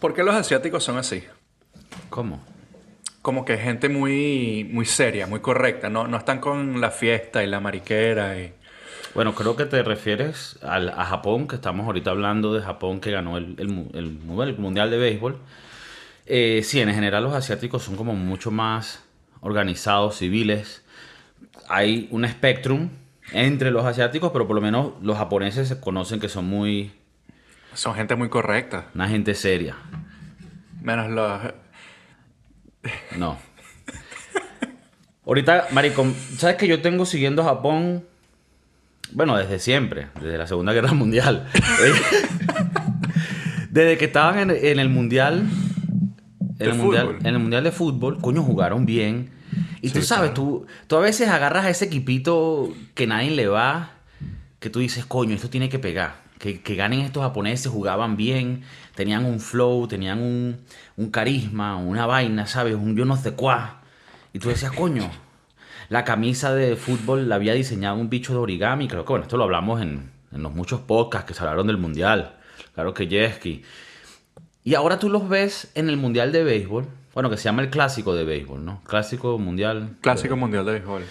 ¿Por qué los asiáticos son así? ¿Cómo? Como que gente muy, muy seria, muy correcta. No, no están con la fiesta y la mariquera y... Bueno, creo que te refieres al- a Japón, que estamos ahorita hablando de Japón que ganó el, el el el Mundial de Béisbol. Eh, sí, en general los asiáticos son como mucho más organizados, civiles. Hay un espectrum entre los asiáticos, pero por lo menos los japoneses se conocen que son muy... Son gente muy correcta. una gente seria. Menos los... No. Ahorita, maricón, ¿sabes que yo tengo siguiendo Japón? Bueno, desde siempre, desde la Segunda Guerra Mundial. desde que estaban en, en el Mundial, en el mundial, fútbol. en el Mundial de Fútbol, coño, jugaron bien. Y tú sabes, claro. tú, tú a veces agarras a ese equipito que nadie le va, que tú dices, coño, esto tiene que pegar. Que, que ganen estos japoneses, jugaban bien, tenían un flow, tenían un, un carisma, una vaina, ¿sabes? Un yo no sé cuá. Y tú decías, coño, la camisa de fútbol la había diseñado un bicho de origami. Creo que, bueno, esto lo hablamos en, en los muchos podcasts que se hablaron del mundial. Claro que Yeski. Y ahora tú los ves en el mundial de béisbol. Bueno, que se llama el clásico de béisbol, ¿no? Clásico mundial. Clásico mundial de béisbol.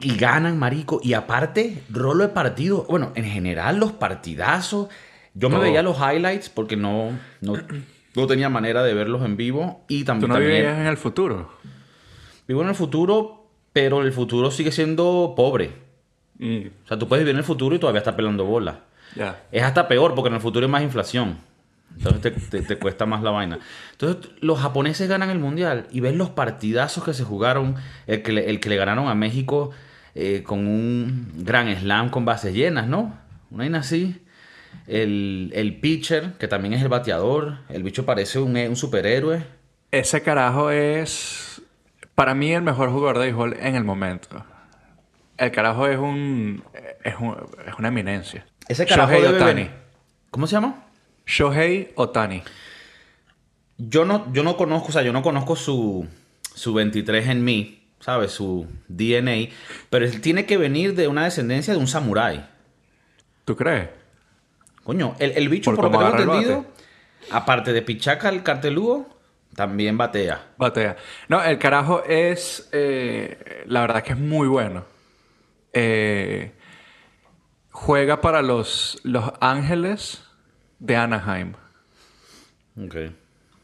Y ganan, marico. Y aparte, rolo de partido. Bueno, en general, los partidazos. Yo me Todo. veía los highlights porque no, no, no tenía manera de verlos en vivo. Y tam- Tú no también vivías en el futuro. vivo en el futuro, pero el futuro sigue siendo pobre. Mm, O sea, tú puedes vivir en el futuro y todavía estar pelando bola. ya. Es hasta peor porque en el futuro hay más inflación. Entonces te, te- te cuesta más la vaina. Entonces los japoneses ganan el mundial y ves los partidazos que se jugaron. El que le, el que le ganaron a México eh, con un gran slam con bases llenas, ¿no? Una vaina así. El, el pitcher, que también es el bateador. El bicho parece un, un superhéroe. Ese carajo es, para mí, el mejor jugador de béisbol en el momento. El carajo es un, es, un- es una eminencia. Ese carajo Shohei venir- ¿Cómo se llama? Shohei Otani. Yo no, yo no conozco, o sea, yo no conozco su, su 23 en mí, ¿sabes? Su DNA, pero él tiene que venir de una descendencia de un samurái. ¿Tú crees? Coño, el, el bicho, Por por, lo que tengo entendido, aparte de pichaca el cartelúo, también batea. Batea. No, el carajo es, eh, la verdad que es muy bueno. Eh, juega para los, los Ángeles de Anaheim. Ok.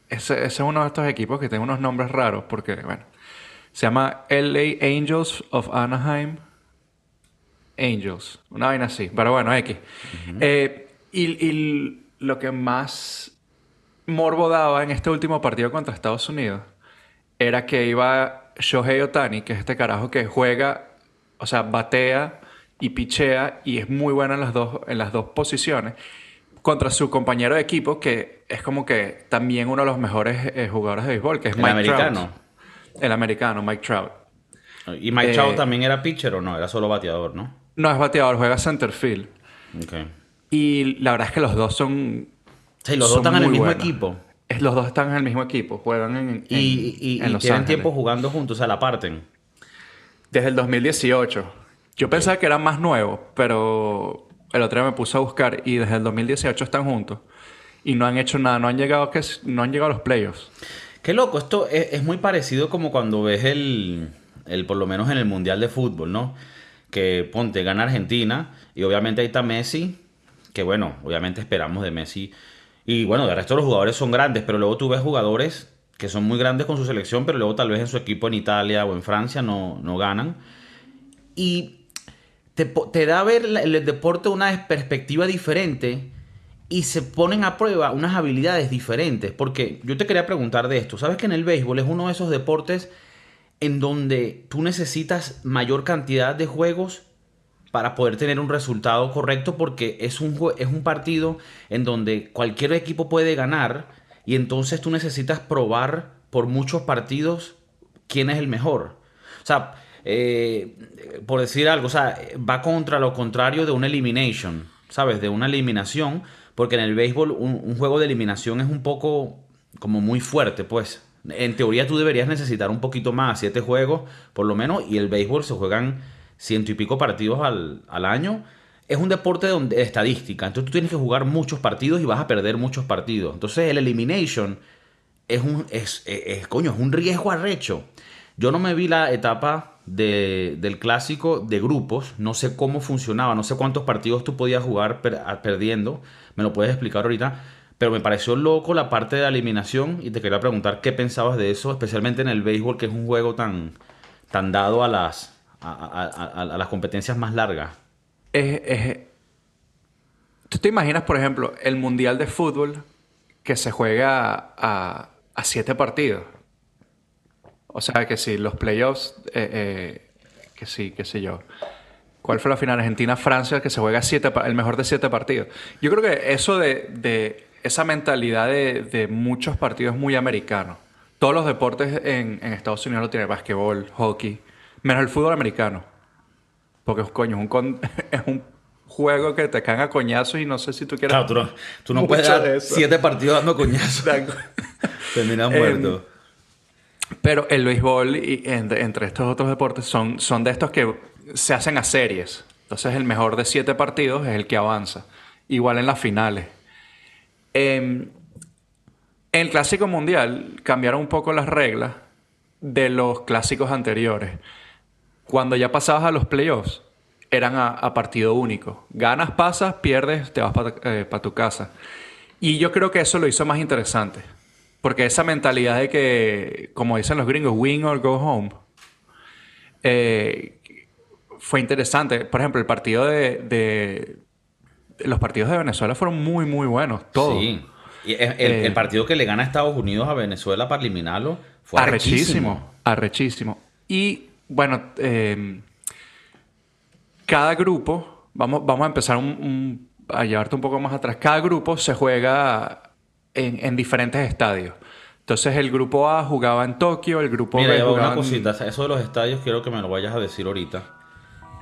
Ese, ese es uno de estos equipos que tiene unos nombres raros porque, bueno, se llama LA Angels of Anaheim. Angels, una vaina así, pero bueno, X. Eh, y, y lo que más morbo daba en este último partido contra Estados Unidos era que iba Shohei Otani, que es este carajo que juega, o sea, batea y pichea y es muy bueno en las dos, en las dos posiciones, contra su compañero de equipo, que es como que también uno de los mejores eh, jugadores de béisbol, que es El Mike americano. Trout. El americano, Mike Trout. ¿Y Mike Eh, Chao también era pitcher o no? Era solo bateador, ¿no? No es bateador, juega center field. Ok. Y la verdad es que los dos son. Sí, los dos están en el mismo buenos. equipo. Es- los dos están en el mismo equipo, juegan en, en, Y, y, en y Los tienen Ángeles. tiempo jugando juntos, o sea, la parten. Desde el 2018. Yo pensaba que eran más nuevos, pero el otro día me puse a buscar y desde el 2018 están juntos. Y no han hecho nada, no han llegado, a que, no han llegado a los playoffs. Qué loco, esto es, muy parecido como cuando ves el, el, por lo menos en el Mundial de Fútbol, ¿no? Que ponte, gana Argentina y obviamente ahí está Messi, que bueno, obviamente esperamos de Messi. Y bueno, de resto los jugadores son grandes, pero luego tú ves jugadores que son muy grandes con su selección, pero luego tal vez en su equipo en Italia o en Francia no, no ganan. Y te, te da a ver el deporte una perspectiva diferente y se ponen a prueba unas habilidades diferentes. Porque yo te quería preguntar de esto. ¿Sabes que en el béisbol es uno de esos deportes en donde tú necesitas mayor cantidad de juegos para poder tener un resultado correcto? Porque es un, es un partido en donde cualquier equipo puede ganar y entonces tú necesitas probar por muchos partidos quién es el mejor. O sea, eh, por decir algo, o sea, va contra lo contrario de una elimination, ¿sabes? De una eliminación, porque en el béisbol un, juego de eliminación es un poco como muy fuerte, pues. En teoría tú deberías necesitar un poquito más, siete juegos por lo menos, y el béisbol se juegan ciento y pico partidos al, al año. es un deporte donde estadística. Entonces tú tienes que jugar muchos partidos y vas a perder muchos partidos. Entonces el elimination es un, es, es, coño, es un riesgo arrecho. Yo no me vi la etapa de, del clásico de grupos, no sé cómo funcionaba, no sé cuántos partidos tú podías jugar perdiendo, me lo puedes explicar ahorita, pero me pareció loco la parte de la eliminación y te quería preguntar qué pensabas de eso, especialmente en el béisbol, que es un juego tan, tan dado a las, a, las competencias más largas. ¿Tú te imaginas, por ejemplo, el Mundial de Fútbol que se juega a, siete partidos? O sea, que si los playoffs, eh, eh, que sí, qué sé yo. ¿Cuál fue la final? Argentina-Francia, que se juega siete, el mejor de siete partidos. Yo creo que eso de, esa mentalidad de, muchos partidos es muy americano. Todos los deportes en, Estados Unidos lo tienen, basquetbol, hockey, menos el fútbol americano. Porque, coño, es un, es un juego que te caen a coñazos y no sé si tú quieres... Claro, tú no, puedes dar siete partidos dando coñazos. Terminas muerto. Em, pero el béisbol y entre, estos otros deportes son, son de estos que se hacen a series. Entonces el mejor de siete partidos es el que avanza. Igual en las finales. Em, en el Clásico Mundial cambiaron un poco las reglas de los clásicos anteriores. Cuando ya pasabas a los playoffs, eran a, partido único. Ganas, pasas, pierdes, te vas para eh, tu casa. Y yo creo que eso lo hizo más interesante. Porque esa mentalidad de que, como dicen los gringos, win or go home, eh, fue interesante. Por ejemplo, el partido de, Los partidos de Venezuela fueron muy, muy buenos. Todos. Sí. Y el, eh, partido que le gana a Estados Unidos a Venezuela para eliminarlo fue arrechísimo. Arrechísimo. Y bueno, em, cada grupo, vamos, vamos a empezar a llevarte un poco más atrás. Cada grupo se juega en, diferentes estadios. Entonces el grupo A jugaba en Tokio, el grupo B jugaba una cosita, eso de los estadios quiero que me lo vayas a decir ahorita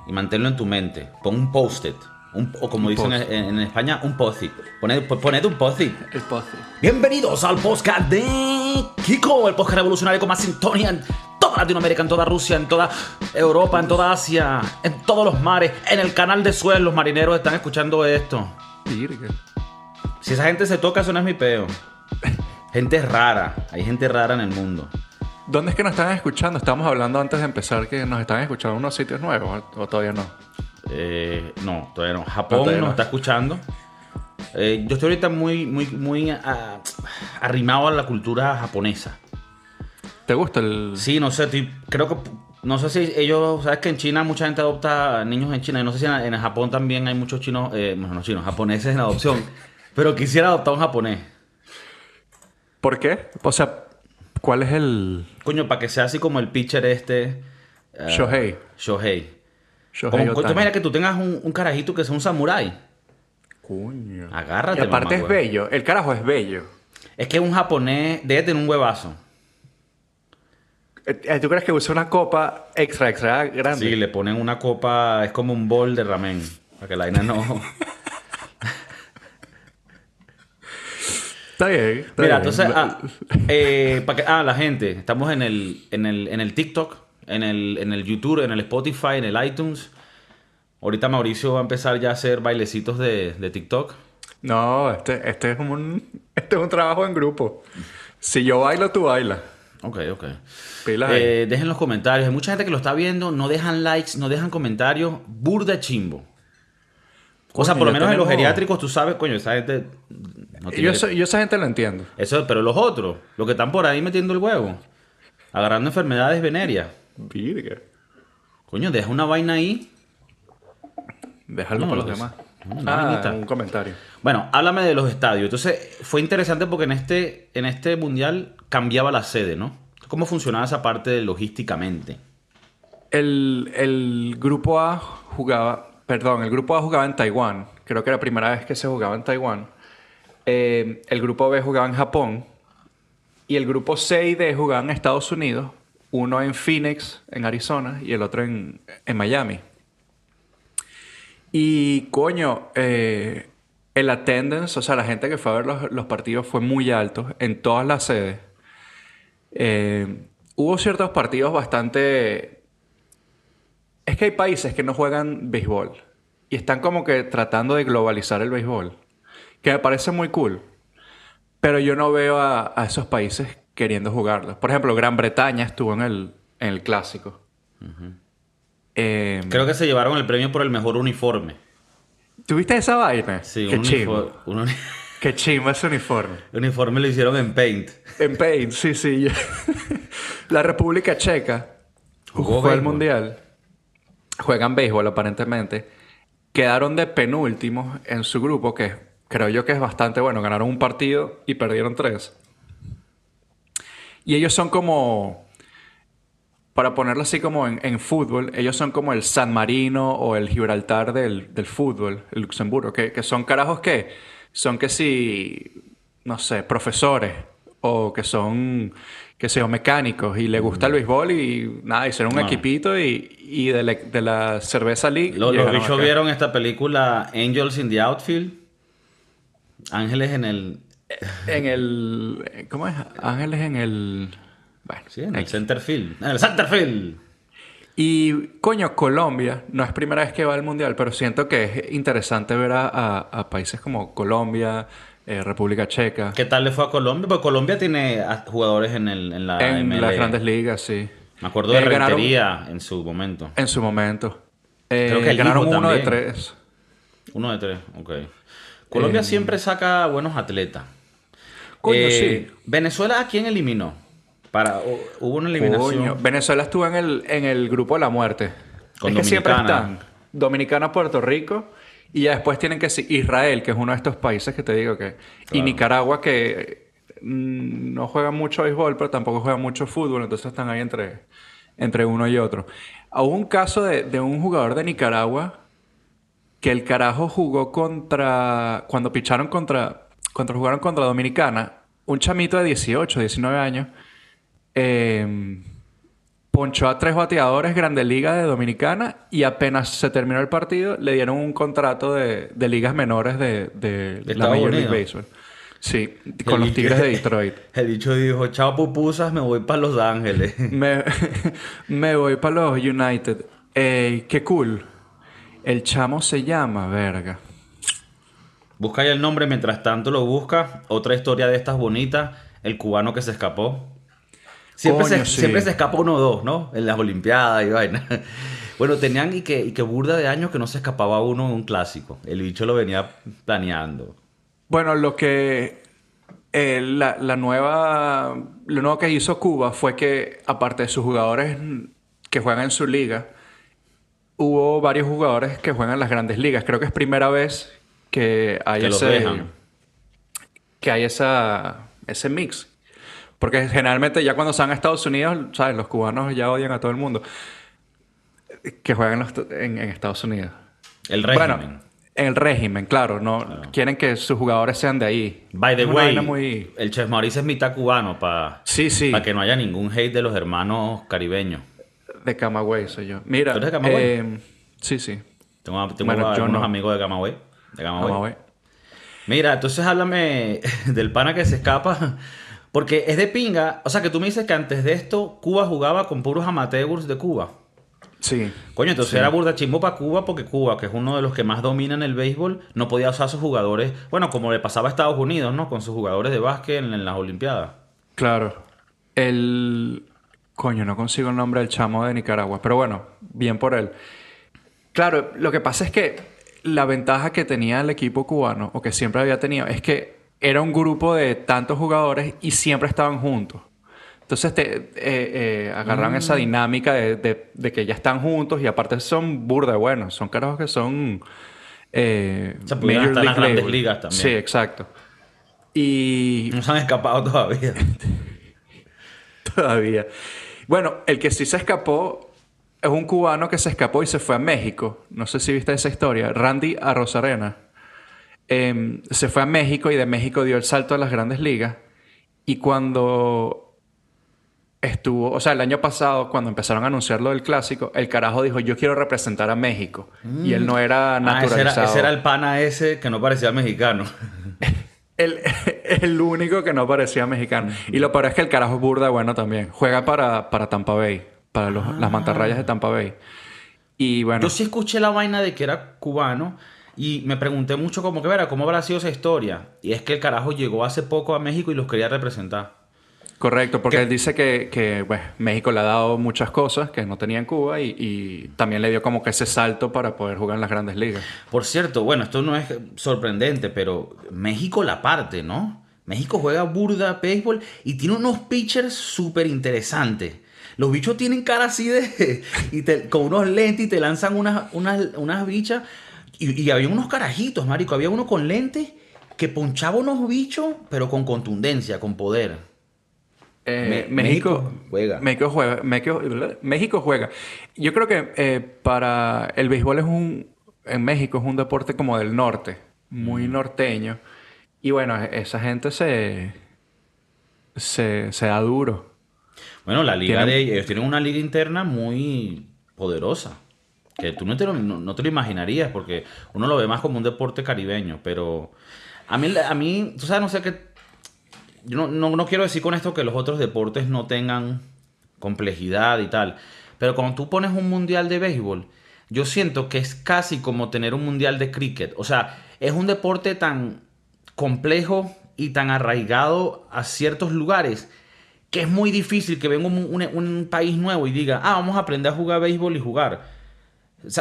y manténlo en tu mente. Pon un post-it, o como dicen en, España, un post-it. Poned, un post-it. El post-it. Bienvenidos al podcast de Kiko, el podcast revolucionario con más sintonía en toda Latinoamérica, en toda Rusia, en toda Europa, en toda Asia, en todos los mares, en el canal de Suez. Los marineros están escuchando esto. Si esa gente se toca, eso no es mi peo. Gente rara. Hay gente rara en el mundo. ¿Dónde es que nos están escuchando? Estábamos hablando antes de empezar que nos están escuchando en unos sitios nuevos o todavía no. Eh, no, todavía no. Japón nos está escuchando. Eh, yo estoy ahorita muy, muy, muy ah, arrimado a la cultura japonesa. ¿Te gusta el...? Sí, no sé, creo que... No sé si ellos... Sabes que en China mucha gente adopta niños en China. Y no sé si en, Japón también hay muchos chinos... Eh, bueno, no chinos, japoneses en adopción. Pero quisiera adoptar un japonés. ¿Por qué? O sea, ¿cuál es el...? Coño, para que sea así como el pitcher este... Uh, Shohei. Shohei. Shohei como, ¿Tú imaginas que tú tengas un, carajito que sea un samurái? Coño. Agárrate, Y aparte es bello. El carajo es bello. Es que un japonés debe tener un huevazo. Eh, eh, ¿Tú crees que usa una copa extra, extra grande? Sí, le ponen una copa... Es como un bol de ramen. Para que la vaina no... Está bien. Mira, entonces, ah, eh, para que, ah, la gente, estamos en el, en el, en el TikTok, en el, en el YouTube, en el Spotify, en el iTunes. Ahorita Mauricio va a empezar ya a hacer bailecitos de, de TikTok. No, este, este, es un, este es un trabajo en grupo. Si yo bailo, tú bailas. Ok, ok. Eh, dejen los comentarios. Hay mucha gente que lo está viendo, no dejan likes, no dejan comentarios. Burda chimbo. O sea, por lo menos en los geriátricos, tú sabes, coño, esa gente yo, esa gente lo entiendo. Eso, pero los otros, los que están por ahí metiendo el huevo, agarrando enfermedades venéreas. Virga. Coño, deja una vaina ahí. Déjalo para los demás. ah, un comentario. Bueno, háblame de los estadios. Entonces, fue interesante porque en este, en este mundial cambiaba la sede, ¿no? ¿Cómo funcionaba esa parte logísticamente? El, el grupo A jugaba, perdón, el grupo A jugaba en Taiwán. Creo que era la primera vez que se jugaba en Taiwán. Eh, el grupo B jugaba en Japón y el grupo C y D jugaban en Estados Unidos, uno en Phoenix, en Arizona, y el otro en, Miami. Y coño, eh, el attendance, o sea, la gente que fue a ver los, partidos fue muy alto en todas las sedes. Eh, hubo ciertos partidos bastante... Es que hay países que no juegan béisbol. y están como que tratando de globalizar el béisbol, que me parece muy cool, pero yo no veo a, a esos países queriendo jugarlo. Por ejemplo, Gran Bretaña estuvo en el, en el clásico. Eh, Creo que se llevaron el premio por el mejor uniforme. ¿Tuviste esa vaina? Sí, Qué un uniforme. Un uni- Qué chimbo ese uniforme. el uniforme lo hicieron en Paint. En Paint, sí, sí. La República Checa Jugó fue al béisbol. Mundial. Juegan béisbol, aparentemente. Quedaron de penúltimos en su grupo, que creo yo que es bastante bueno. Ganaron un partido y perdieron tres. Y ellos son como... Para ponerlo así como en, en fútbol, ellos son como el San Marino o el Gibraltar del, del fútbol, el Luxemburgo, que, que son carajos que son que si, no sé, profesores o que son, que sean mecánicos y les gusta el béisbol y nada, hicieron un No. equipito y, y de, la, de la cerveza league. Los, llegaron bichos vieron esta película Angels in the Outfield. Ángeles en el. En el, ¿cómo es? Ángeles en el... Bueno, Sí, en el X. center field. En el center field. Y coño, Colombia, no es primera vez que va al mundial, pero siento que es interesante ver a, a- a países como Colombia, eh, República Checa, ¿Qué tal le fue a Colombia? Porque Colombia tiene jugadores en, el, en la en las grandes ligas, sí. Me acuerdo de Eh, ganaron- Rentería en su momento. En su momento. Eh, Creo que el ganaron uno de tres. Uno de tres, ok. Colombia Eh, siempre saca buenos atletas. Coño, Eh, sí. ¿Venezuela a quién eliminó? Para, hu- hubo una eliminación. Coño, Venezuela estuvo en el, en el grupo de la muerte. Con es que siempre están Dominicana, Puerto Rico y ya después tienen que ser Israel, que es uno de estos países que te digo que... Y. Nicaragua, que mm, no juegan mucho béisbol, pero tampoco juegan mucho fútbol, entonces están ahí entre, entre uno y otro. Hubo un caso de, de un jugador de Nicaragua que el carajo jugó contra... Cuando picharon contra... Cuando jugaron contra Dominicana, un chamito de 18, 19 años, eh, ponchó a tres bateadores Grandes Ligas de Dominicana y apenas se terminó el partido, le dieron un contrato de, de ligas menores de, de la Estados Major League? Baseball. Sí, con El los Tigres de Detroit. El dicho dijo, chao pupusas, me voy para Los Ángeles. Me, me voy para los United. Ey, qué cool. El chamo se llama, verga. Busca ahí el nombre, mientras tanto lo busca. Otra historia de estas bonitas, el cubano que se escapó. Siempre, Coño, se, sí. siempre se escapa uno o dos, ¿no? En las Olimpiadas y vaina. Bueno, tenían y que, y que burda de años que no se escapaba uno en un clásico. El bicho lo venía planeando. Bueno, lo que eh, la, la nueva lo nuevo que hizo Cuba fue que aparte de sus jugadores que juegan en su liga, hubo varios jugadores que juegan en las grandes ligas. Creo que es primera vez que hay Que los ese dejan. que hay esa ese mix. Porque generalmente ya cuando se van a Estados Unidos, ¿sabes? Los cubanos ya odian a todo el mundo que juegan en, los- en- en Estados Unidos. El régimen. Bueno, en el régimen, claro. No quieren que sus jugadores sean de ahí. By the Es way, muy... el Chef Maurice es mitad cubano para Sí, sí. que no haya ningún hate de los hermanos caribeños. De Camagüey soy yo. Mira. ¿Tú eres de Camagüey? eh, sí, sí. Tengo, Bueno, no. amigos de Camagüey. De Camagüey. Camagüey. Mira, entonces háblame del pana que se escapa. Porque es de pinga. O sea, que tú me dices que antes de esto Cuba jugaba con puros amateurs de Cuba. Sí. Coño, entonces Sí. era burda chimbo para Cuba porque Cuba, que es uno de los que más dominan el béisbol, no podía usar a sus jugadores. Bueno, como le pasaba a Estados Unidos, ¿no? Con sus jugadores de básquet en, en las Olimpiadas. Claro. El... Coño, no consigo el nombre del chamo de Nicaragua. Pero bueno, bien por él. Claro, lo que pasa es que la ventaja que tenía el equipo cubano, o que siempre había tenido, es que era un grupo de tantos jugadores y siempre estaban juntos. Entonces te, eh, eh, agarran Mm. esa dinámica de, de- de que ya están juntos y aparte son burda buenos. Son carajos que son... Eh, O sea, las grandes ligas también. Sí, exacto. Y No se han escapado todavía. Todavía. Bueno, el que sí se escapó es un cubano que se escapó y se fue a México. No sé si viste esa historia. Randy Arrozarena. Em, se fue a México y de México dio el salto a las grandes ligas. Y cuando estuvo, o sea, el año pasado, cuando empezaron a anunciar lo del clásico, el carajo dijo: Yo quiero representar a México. Y él no era Ah, ese naturalizado. era, ese era el pana ese que no parecía mexicano. El, el único que no parecía mexicano. Y lo peor es que el carajo es burda bueno también. Juega para, para Tampa Bay, para los- las mantarrayas de Tampa Bay. Y bueno, Yo sí escuché la vaina de que era cubano y me pregunté mucho como que, verá, ¿cómo habrá sido esa historia? Y es que el carajo llegó hace poco a México y los quería representar. Correcto, porque él dice que, que, pues, México le ha dado muchas cosas que no tenía en Cuba y, y también le dio como que ese salto para poder jugar en las grandes ligas. Por cierto, bueno, esto no es sorprendente, pero México la parte, ¿no? México juega burda béisbol y tiene unos pitchers súper interesantes. Los bichos tienen cara así de... Y te- con unos lentes y te lanzan unas, unas, unas bichas. Y, y había unos carajitos, marico. Había uno con lentes que ponchaba unos bichos, pero con contundencia, con poder. Eh, Me- México, México juega. México juega. México, México juega. Yo creo que eh, para el béisbol es un en México es un deporte como del norte, Mm. muy norteño. Y bueno, esa gente se se, se da duro. Bueno, la liga Tienen- de ellos tienen una liga interna muy poderosa. Que tú no te, lo, no, no te lo imaginarías porque uno lo ve más como un deporte caribeño. Pero a mí, a mí tú sabes, no sé qué. Yo no, no, no quiero decir con esto que los otros deportes no tengan complejidad y tal. Pero cuando tú pones un mundial de béisbol, yo siento que es casi como tener un mundial de cricket. O sea, es un deporte tan complejo y tan arraigado a ciertos lugares que es muy difícil que venga un, un- un país nuevo y diga, ah, vamos a aprender a jugar béisbol y jugar.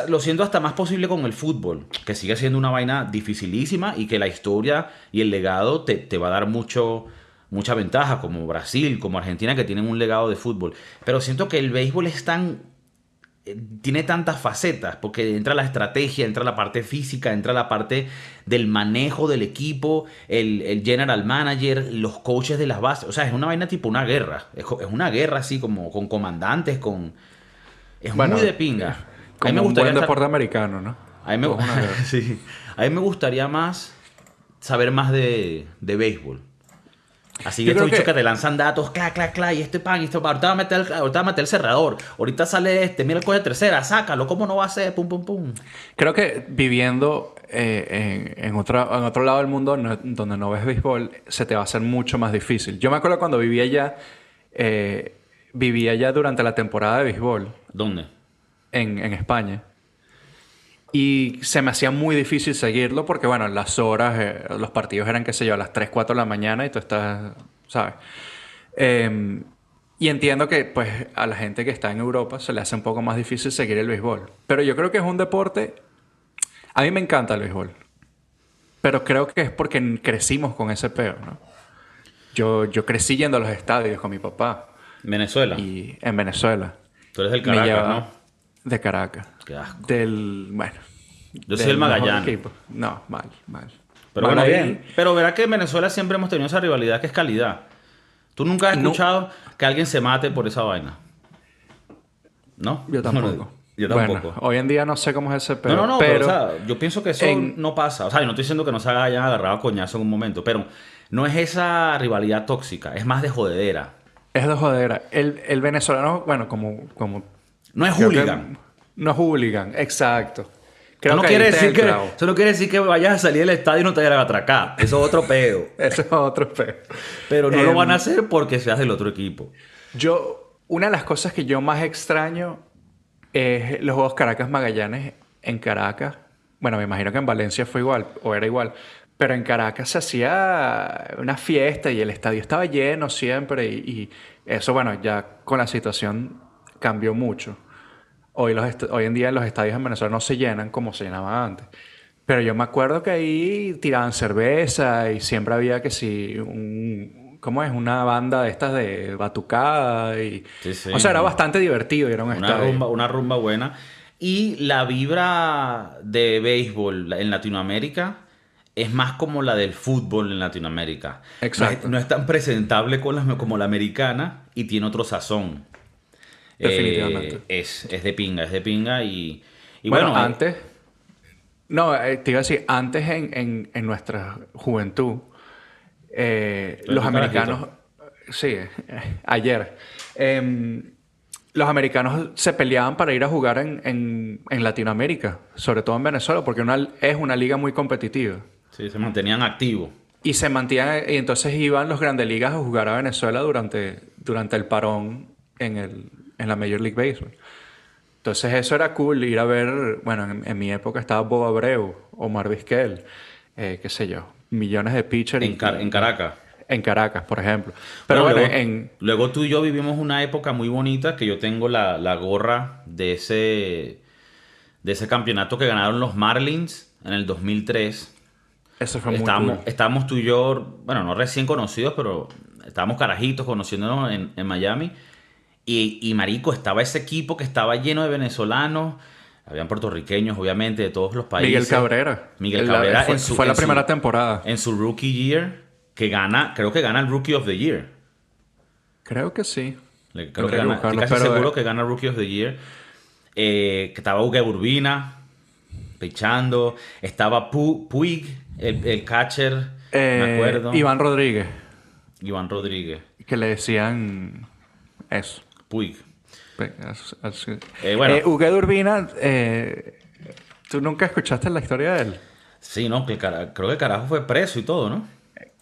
Lo siento hasta más posible con el fútbol, que sigue siendo una vaina dificilísima y que la historia y el legado te, te va a dar mucho, mucha ventaja, como Brasil, como Argentina, que tienen un legado de fútbol. Pero siento que el béisbol es tan eh, tiene tantas facetas, porque entra la estrategia, entra la parte física, entra la parte del manejo del equipo, el, el general manager, los coaches de las bases. O sea, es una vaina tipo una guerra. Es, una guerra así como con comandantes, con... Es Bueno, muy de pinga. A mí Como me un gustaría estar- deporte americano, ¿no? a mí, me, Como sí. a mí me gustaría más saber más de, de béisbol. Así que estos bichos que- que... te lanzan datos, clac, clac, clac, y este pan, y esto, ahorita va a meter, ahorita va a meter el cerrador, ahorita sale este, mira el coche tercera, sácalo, ¿cómo no va a ser? Pum, pum, pum. Creo que viviendo eh, en, en, otra- en otro lado del mundo no- donde no ves béisbol, se te va a hacer mucho más difícil. Yo me acuerdo cuando vivía allá, eh, vivía allá durante la temporada de béisbol ¿Dónde? en, en España. Y se me hacía muy difícil seguirlo porque, bueno, las horas, eh, los partidos eran, qué sé yo, a las 3, 4 de la mañana y tú estás, ¿sabes? Eh, y entiendo que, pues, a la gente que está en Europa se le hace un poco más difícil seguir el béisbol. Pero yo creo que es un deporte... A mí me encanta el béisbol. Pero creo que es porque crecimos con ese peo, ¿no? Yo, yo crecí yendo a los estadios con mi papá Venezuela. y en Venezuela. Tú eres del Caracas, ¿no? De Caracas. Qué asco. Del. Bueno. Yo soy del el Magallanes. equipo. No, mal, mal. Pero Bueno, bien. Pero verá que en Venezuela siempre hemos tenido esa rivalidad que es calidad. Tú nunca has No. escuchado que alguien se mate por esa vaina. ¿No? Yo tampoco. Bueno, yo tampoco. Bueno, hoy en día no sé cómo es ese No, pero, no, no, pero, o sea, yo pienso que eso en- no pasa. O sea, yo no estoy diciendo que no se hayan agarrado a coñazo en un momento, pero no es esa rivalidad tóxica, es más de jodedera. es de jodera. El, el venezolano, bueno, como. como No es creo que- hooligan. No hooligan, exacto. Eso no, quiere decir que, eso no quiere decir que vayas a salir del estadio y no te vayan a atracar. Eso es otro pedo. Eso es otro peo. Pero no lo Em, van a hacer porque seas del otro equipo. Yo, una de las cosas que yo más extraño es los Juegos Caracas Magallanes en Caracas. Bueno, me imagino que en Valencia fue igual, o era igual. Pero en Caracas se hacía una fiesta y el estadio estaba lleno siempre. Y, y eso, bueno, ya con la situación cambió mucho. Hoy, los hoy en día los estadios en Venezuela no se llenan como se llenaban antes. Pero yo me acuerdo que ahí tiraban cerveza y siempre había que si un... ¿Cómo es? Una banda de estas de batucada y... Sí, sí. O sea, era bastante divertido era un Una estadio. rumba, una rumba buena. Y la vibra de béisbol en Latinoamérica es más como la del fútbol en Latinoamérica. Exacto. No es, no es tan presentable con la- como la americana y tiene otro sazón. Definitivamente. Eh, es, es de pinga, es de pinga y, y bueno, bueno, eh, antes... No, eh, te iba a decir, antes en, en- en nuestra juventud, eh, los americanos... Sí, eh, ayer. Em, los americanos se peleaban para ir a jugar en, en- en Latinoamérica, sobre todo en Venezuela, porque una- es una liga muy competitiva. sí, se mantenían activos. Y se mantenían, y entonces iban los grandes ligas a jugar a Venezuela durante, durante el parón en, el, en la Major League Baseball. Entonces eso era cool, ir a ver, bueno, en, en mi época estaba Bob Abreu, Omar Vizquel, eh, qué sé yo, millones de pitchers. En, Car- en Caracas. en Caracas, por ejemplo. Pero Bueno, bueno, luego, en... luego tú y yo vivimos una época muy bonita que yo tengo la, la gorra de ese, de ese campeonato que ganaron los Marlins en el 2003. Eso fue muy Estábamos, cool. estábamos tú y yo, bueno, no recién conocidos, pero estábamos carajitos conociéndonos en, en Miami. Y, y marico, estaba ese equipo que estaba lleno de venezolanos. Habían puertorriqueños, obviamente, de todos los países. Miguel Cabrera. Miguel El- Cabrera Fue, en su- fue la su- primera temporada. En su rookie year, que gana, creo que gana el Rookie of the Year. Creo que sí. Le- Creo que gana, estoy casi seguro eh, que gana Rookie of the Year. Eh, que estaba Uge Urbina, pichando. Estaba Pu- Puig, el, el catcher, eh, me acuerdo. Iván Rodríguez, Iván Rodríguez. que le decían eso. Puig. Es- es- Eh, bueno. Eh, Huguet Urbina, eh, ¿tú nunca escuchaste la historia de él? Sí, no, que cara- creo que el carajo fue preso y todo, ¿no?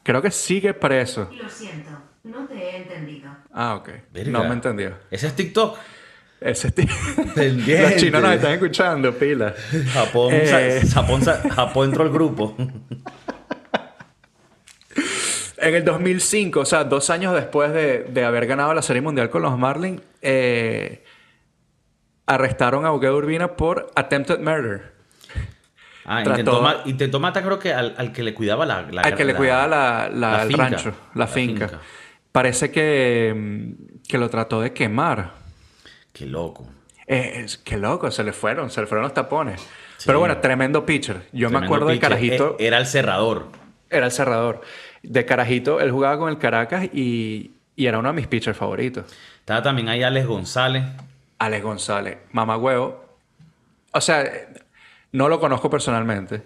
Creo que sigue preso. Lo siento, no te he entendido. Ah, ok. Verga. No me entendió. Ese es TikTok. Ese tío. Pendiente. Los chinos nos están escuchando, pila. Japón, Eh. Japón, Japón entró al grupo. En el 2005, o sea, dos años después de, de haber ganado la Serie Mundial con los Marlins, eh, arrestaron a Huguet Urbina por attempted murder. Ah, Trató- intentó, ma- intentó matar creo que al, al que le cuidaba la... la al que le la- cuidaba la, el finca. rancho, la, finca. finca. Parece que, mm, que lo trató de quemar. Qué loco. Eh, es- qué loco, se le fueron, se le fueron los tapones. Pero bueno, tremendo pitcher. Yo me acuerdo de pitcher. Carajito, Eh, Era el cerrador. era el cerrador. De Carajito, él jugaba con el Caracas y, y era uno de mis pitchers favoritos. Estaba también ahí Alex González. Alex González, mamagüevo. O sea, no lo conozco personalmente,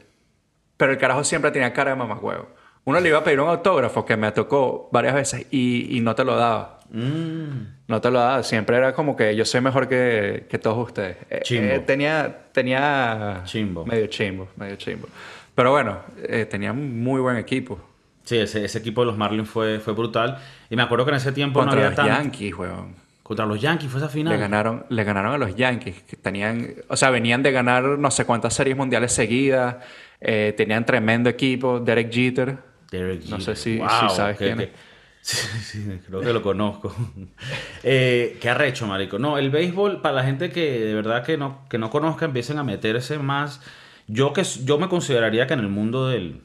pero el carajo siempre tenía cara de mamagüevo. Uno le iba a pedir un autógrafo que me tocó varias veces y, y no te lo daba. Mm. No te lo daba. Siempre era como que yo soy mejor que, que todos ustedes. Eh, Chimbo. eh, tenía, tenía... Chimbo. Medio chimbo, medio chimbo. Pero bueno, eh, tenía un muy buen equipo. Sí, ese, ese equipo de los Marlins fue, fue brutal. Y me acuerdo que en ese tiempo Contra no había los tan... Yankees, weón. Contra los Yankees fue esa final. Le ganaron, le ganaron a los Yankees, que tenían, o sea, venían de ganar no sé cuántas series mundiales seguidas, eh, tenían tremendo equipo, Derek Jeter. Derek No Jeter. sé si- Wow, si sabes quién es. Sí, sí, creo que lo conozco. eh, qué arrecho, marico. No, el béisbol, para la gente que de verdad que no, que no conozca, empiecen a meterse más. Yo, que, yo me consideraría que en el mundo del,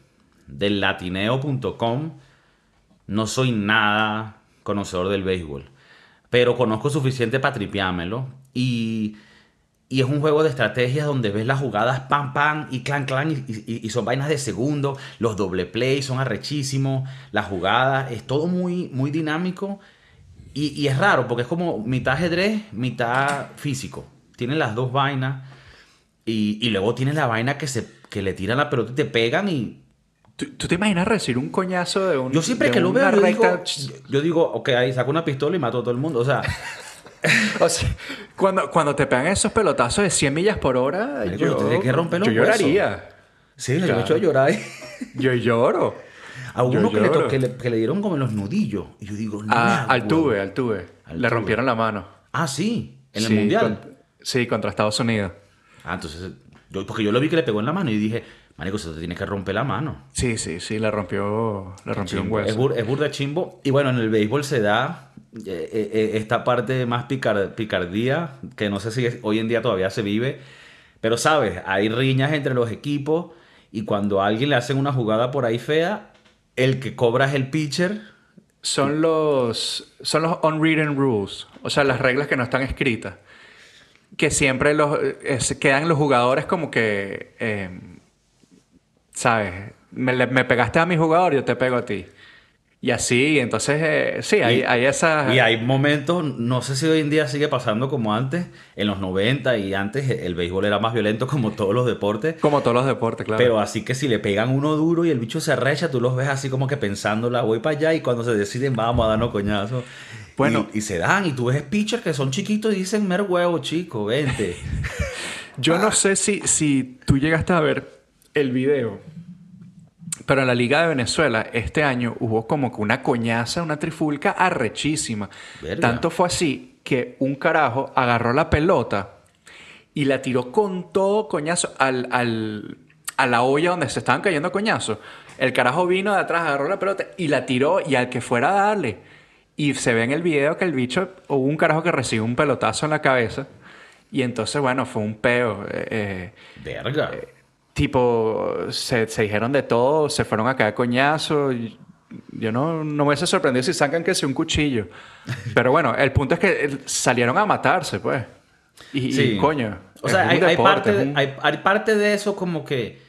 del latineo.com no soy nada conocedor del béisbol. Pero conozco suficiente para tripiármelo. Y, y es un juego de estrategias donde ves las jugadas pam pam y clan clan y, y- son vainas de segundo. Los doble play son arrechísimos. Las jugadas es todo muy, muy dinámico. Y, y es raro porque es como mitad ajedrez, mitad físico. Tienen las dos vainas. Y, y luego tienes la vaina que, se, que le tiran la pelota y te pegan y ¿Tú, tú te imaginas recibir un coñazo de un yo siempre de que lo veo, yo recta- digo, yo digo, ok, ahí saco una pistola y mato a todo el mundo. O sea, O sea, cuando, cuando te pegan esos pelotazos de 100 millas por hora, yo, te que romper los yo lloraría. sí, yo Claro. me he hecho a llorar. Yo lloro. A uno Yo que le, que, le, que le dieron como en los nudillos. Y yo digo, no. Ah, me al tuve, al tuve. Al Le tuve. rompieron la mano. Ah, sí, en el Sí, mundial. con- sí, contra Estados Unidos. Ah, entonces, yo, porque yo lo vi que le pegó en la mano y dije, Marico, se te tiene que romper la mano. Sí, sí, sí, le rompió, le rompió un hueso. Es, bur- es burda chimbo. Y bueno, en el béisbol se da eh, eh, eh, esta parte más picar- picardía, que no sé si es- hoy en día todavía se vive. Pero sabes, hay riñas entre los equipos y cuando a alguien le hacen una jugada por ahí fea, el que cobra es el pitcher. Son los, son los unwritten rules, o sea, las reglas que no están escritas. Que siempre los, quedan los jugadores como que, eh, ¿sabes? Me, pegaste a mi jugador, yo te pego a ti. Y así, entonces, eh, sí, hay, Y- hay esas... Y hay momentos, no sé si hoy en día sigue pasando como antes, en los 90 y antes el béisbol era más violento como todos los deportes. Como todos los deportes, claro. Pero así que si le pegan uno duro y el bicho se arrecha, tú los ves así como que pensándola, voy para allá y cuando se deciden vamos a darnos coñazos. Bueno. Y, y se dan y tú ves pitchers que son chiquitos y dicen, mer huevo, chico, vente. Yo no sé si, si tú llegaste a ver el video, pero en la Liga de Venezuela este año hubo como que una coñaza, una trifulca arrechísima. Verga. Tanto fue así que un carajo agarró la pelota y la tiró con todo coñazo al, al- a la olla donde se estaban cayendo coñazos. El carajo vino de atrás, agarró la pelota y la tiró y al que fuera a darle. Y se ve en el video que el bicho, hubo un carajo que recibió un pelotazo en la cabeza. Y entonces, bueno, fue un peo. eh, eh, Verga. Tipo, se, se dijeron de todo, se fueron a caer coñazos. y Yo no, no me hubiese sorprendido si sacan que sea un cuchillo. Pero bueno, el punto es que eh, salieron a matarse, pues. Y, y, Sí. coño. O sea, hay, hay deporte, parte es de, un- hay, hay parte de eso como que...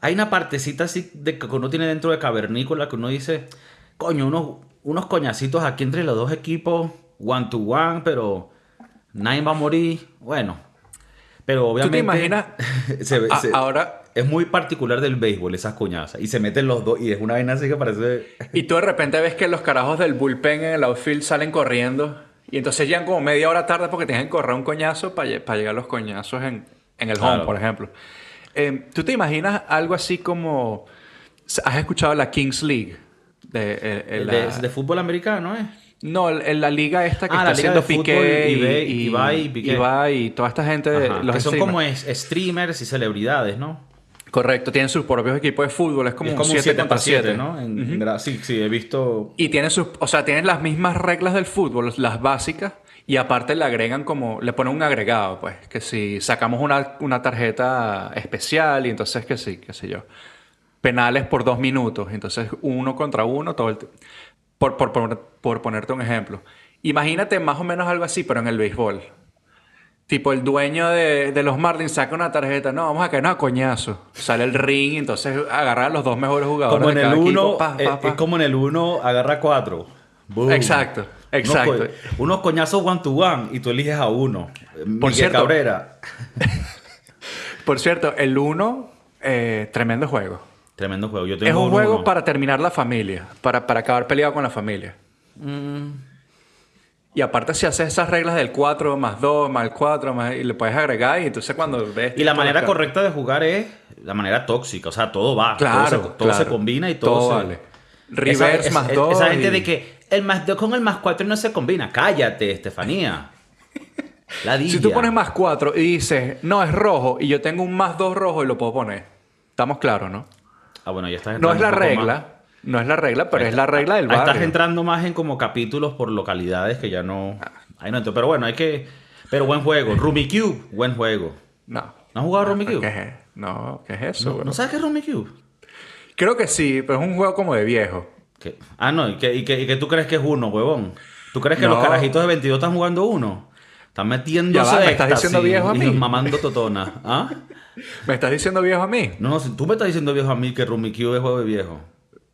Hay una partecita así de que uno tiene dentro de cavernícola que uno dice, coño, unos, unos coñacitos aquí entre los dos equipos, one to one, pero nadie va a morir. Bueno, pero obviamente... imaginas? se ve- A- se- ahora- Es muy particular del béisbol esas coñazas. Y se meten los dos y es una vaina así que parece... Y tú de repente ves que los carajos del bullpen en el outfield salen corriendo. Y entonces llegan como media hora tarde porque tienen que correr un coñazo para llegar a los coñazos en, en el home, Claro. por ejemplo. Eh, ¿Tú te imaginas algo así como... ¿Has escuchado la Kings League? De, eh, eh, la- de, de fútbol americano, ¿eh? No, el- la liga esta que Ah, está la liga haciendo de Piqué Ibai- y, Ibai y Piqué. Ibai y toda esta gente de Ajá, los que son streamers. como es- streamers y celebridades, ¿no? Correcto, tienen sus propios equipos de fútbol, es como, es un como un 7 7 contra 7, ¿no? En- en verdad, sí, sí, he visto. Y tienen sus, o sea, tienen las mismas reglas del fútbol, las básicas, y aparte le agregan como, le ponen un agregado, pues, que si sacamos una, una tarjeta especial y entonces que sí, qué sé yo, penales por dos minutos, entonces uno contra uno, todo el t- por, por, por, por ponerte un ejemplo. Imagínate más o menos algo así, pero en el béisbol. Tipo, el dueño de, de los Marlins saca una tarjeta, no, vamos a caernos a coñazo. Sale el ring, entonces agarra a los dos mejores jugadores Como en de el cada 1, equipo, pa, pa, pa. es como en el 1, agarra 4. Exacto, exacto. Unos, coñazos one to one y tú eliges a uno. Por cierto- Cabrera. Por cierto, el 1, eh, tremendo juego. Tremendo juego. Yo tengo Es un juego uno. para terminar la familia, para, para acabar peleado con la familia. Mm. Y aparte si haces esas reglas del 4 más 2 más 4 más, y le puedes agregar y entonces cuando ves... Y la manera las- correcta de jugar es la manera tóxica. O sea, todo va. Claro, Todo, se, todo claro. se combina y todo, Todo se... vale. Reverse esa, más esa- 2 Esa gente y- de que el más 2 con el más 4 no se combina. Cállate, Estefanía. La Si tú pones más 4 y dices, no, es rojo, y yo tengo un más 2 rojo y lo puedo poner. Estamos claros, ¿no? Ah, bueno, ya estás No es la regla, más- no es la regla, pero es la regla del ahí barrio. Estás entrando más en como capítulos por localidades que ya no. Ahí no entro. Pero bueno, hay que. Pero buen juego. Rumi Cube, buen juego. No. ¿No has jugado a Rumi ¿Qué Cube? es, no, ¿qué es eso? ¿No? ¿no sabes qué es Rumi Cube? Creo que sí, pero es un juego como de viejo. ¿Qué? Ah, no, y que, y, que, y que tú crees que es uno, huevón. ¿Tú crees que No. los carajitos de 22 están jugando uno? Están metiéndose Ya va, ¿me estás diciendo viejo a y mí? mamando totona. ¿Ah? ¿Me estás diciendo viejo a mí? No, no, si tú me estás diciendo viejo a mí que Rumi Cube es juego de viejo.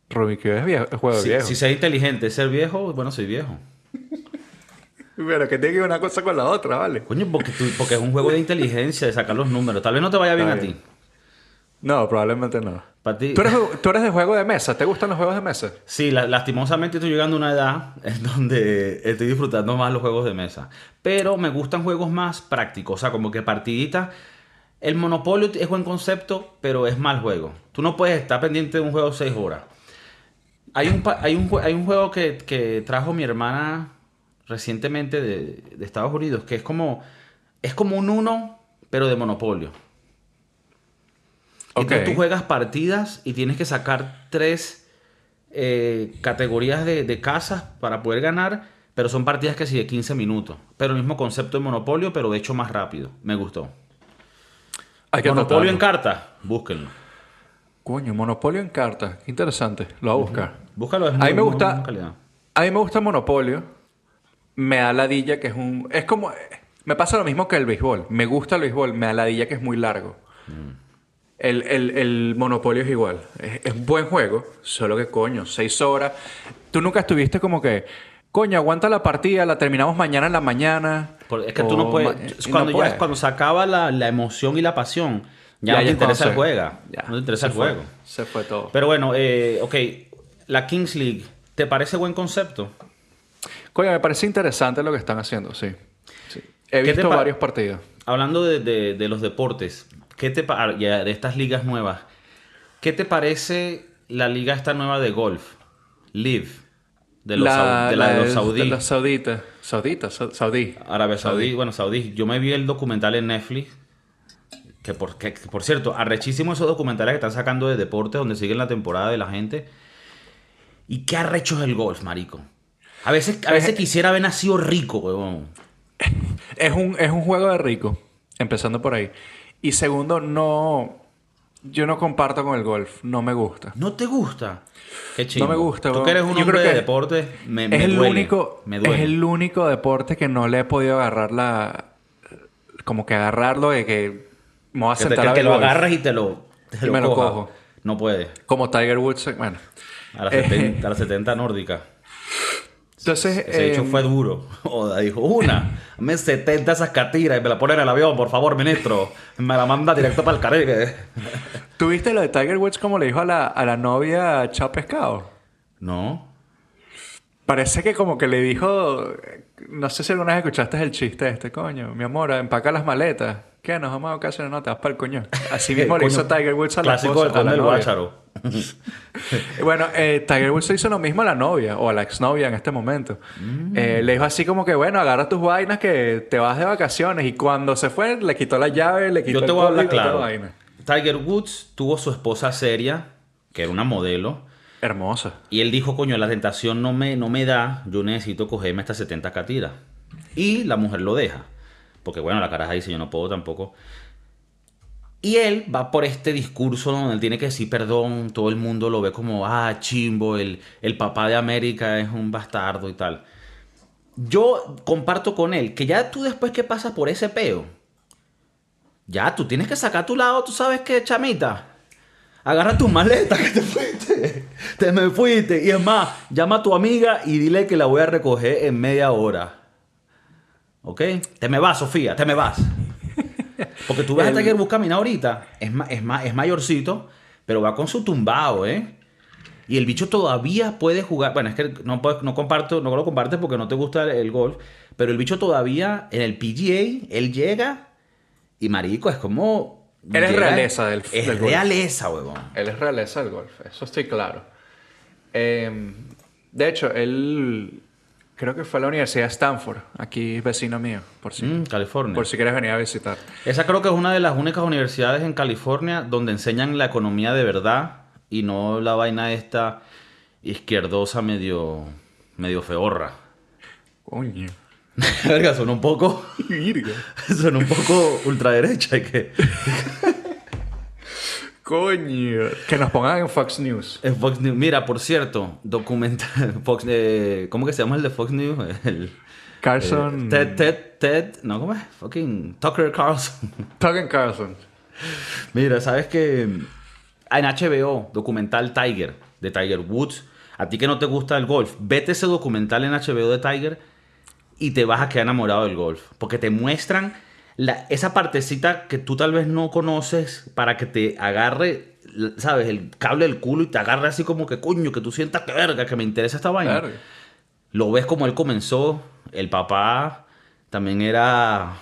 Rubik Cube es, viejo, es juego de Si, viejo. si ser inteligente es ser viejo, bueno, soy viejo. Pero que tiene que una cosa con la otra, ¿vale? Coño, porque, tú- porque es un juego de inteligencia, de sacar los números. Tal vez no te vaya bien a ti. No, probablemente no. Para ti. ¿Tú eres, tú eres de juego de mesa? ¿Te gustan los juegos de mesa? Sí, la- lastimosamente estoy llegando a una edad en donde estoy disfrutando más los juegos de mesa. Pero me gustan juegos más prácticos, o sea, como que partidita. El Monopolio es buen concepto, pero es mal juego. Tú no puedes estar pendiente de un juego seis horas. Hay un, hay un, hay un juego que, que trajo mi hermana recientemente de, de Estados Unidos, que es como, es como un uno, pero de Monopolio. Ok. Entonces tú juegas partidas y tienes que sacar tres eh, categorías de, de casas para poder ganar, pero son partidas que sí de 15 minutos. Pero el mismo concepto de Monopolio, pero de hecho más rápido. Me gustó. Hay que Monopolio en carta, búsquenlo. Coño, Monopolio en cartas. Qué interesante. Lo voy a buscar. Búscalo, es A muy, mí me muy gusta-. A mí me gusta Monopolio. Me da ladilla que es un... Es como... Me pasa lo mismo que el béisbol. Me gusta el béisbol. Me da ladilla que es muy largo. El, el- el Monopolio es igual. Es, es un buen juego. Solo que, coño, seis horas. Tú nunca estuviste como que... Coño, aguanta la partida. La terminamos mañana en la mañana. Por- Es que o tú no puedes. y Cuando, no ya, puedes. cuando se acaba la, la emoción y la pasión, ya, Ya, no te interesa el juego. no te interesa se el fue. juego. Se fue todo. Pero bueno, eh, ok. La Kings League, ¿te parece buen concepto? Coño, me parece interesante lo que están haciendo, sí. Sí. He ¿Qué te visto varios partidos. Hablando de, de- de los deportes, ¿qué te ya de estas ligas nuevas? ¿Qué te parece la liga esta nueva de golf? Live. De los, sau- de la de los saudíes. De los sauditas. Sauditas, sau- saudí. Arabia Saudí, bueno, Saudí. Yo me vi el documental en Netflix. Que por, que, por cierto, arrechísimo esos documentales que están sacando de deporte donde siguen la temporada de la gente. Y qué arrecho es el golf, marico. A veces, a veces quisiera haber nacido rico, huevón. Es un, es un juego de rico, empezando por ahí. Y segundo, no. Yo no comparto con el golf, no me gusta. ¿No te gusta? Qué chido. No me gusta, Tú que eres un Yo hombre creo de que deporte, me, me es, el duele, único, me es el único deporte que no le he podido agarrar la. Como que agarrarlo de que me voy a Que te, sentar que a te ver lo golf. agarras y te lo, te Y me lo cojo. No puede. Como Tiger Woods, bueno. A las Eh, 70, a las 70 nórdica. Entonces, Ese dicho eh, fue duro. Oda dijo, una, me 70 esas catiras y me la ponen en el avión, por favor, ministro. Me la manda directo para el Caribe. ¿Tuviste lo de Tiger Woods como le dijo a la, a la novia Chao Pescado? No. Parece que como que le dijo... No sé si alguna vez escuchaste el chiste este, coño. Mi amor, empaca las maletas. ¿Qué? Nos vamos a vacaciones, no, te vas para el coño. Así mismo le Coño, hizo Tiger Woods a la Clásico esposa, del. Guácharo. Bueno, eh, Tiger Woods hizo lo mismo a la novia o a la exnovia en este momento. Mm. Eh, le dijo así como que, bueno, agarra tus vainas que te vas de vacaciones. Y cuando se fue, le quitó la llave, le quitó Yo te voy a hablar claro. vaina. Tiger Woods tuvo su esposa seria, que era una modelo. Hermosa. Y él dijo, coño, la tentación no me, no me da, yo necesito cogerme estas 70 catiras. Y la mujer lo deja. Porque bueno, la caraja dice, yo no puedo tampoco. Y él va por este discurso donde él tiene que decir perdón, todo el mundo lo ve como, ah, chimbo, el, el papá de América es un bastardo y tal. Yo comparto con él que ya tú después que pasas por ese peo, ya tú tienes que sacar tu lado, tú sabes que, chamita, agarra tus maletas que te fuiste, te me fuiste. Y es más, llama a tu amiga y dile que la voy a recoger en media hora. ¿Ok? Te me vas, Sofía, te me vas. Porque tú ves a Tiger Woods caminar ahorita, es, ma- es, ma- es mayorcito, pero va con su tumbado, ¿eh? Y el bicho todavía puede jugar. Bueno, es que no, comparto, no lo compartes porque no te gusta el, el golf. Pero el bicho todavía en el PGA, él llega y marico, es como. Él es realeza del- Es del golf. realeza, huevón. Él es realeza del golf, eso estoy claro. Eh, de hecho, él creo que fue a la Universidad de Stanford, aquí vecino mío, por si, Mm, California. por si quieres venir a visitar. Esa creo que es una de las únicas universidades en California donde enseñan la economía de verdad y no la vaina esta izquierdosa medio, medio feorra. Coño. Verga, suena un poco, suena un poco ultraderecha y que Coño. Que nos pongan en Fox News. en Fox News. Mira, por cierto, documental, Fox, eh, ¿cómo que se llama el de Fox News? El, Carson. eh, Ted, Ted, Ted, no, ¿cómo es? Fucking Tucker Carlson. Tucker Carlson. Mira, ¿sabes que En HBO, documental Tiger, de Tiger Woods. A ti que no te gusta el golf, vete ese documental en HBO de Tiger y te vas a quedar enamorado del golf. Porque te muestran la- esa partecita que tú tal vez no conoces para que te agarre, ¿sabes? El cable del culo y te agarre así como que, coño, que tú sientas que verga, que me interesa esta vaina. Lo ves como él comenzó. El papá también era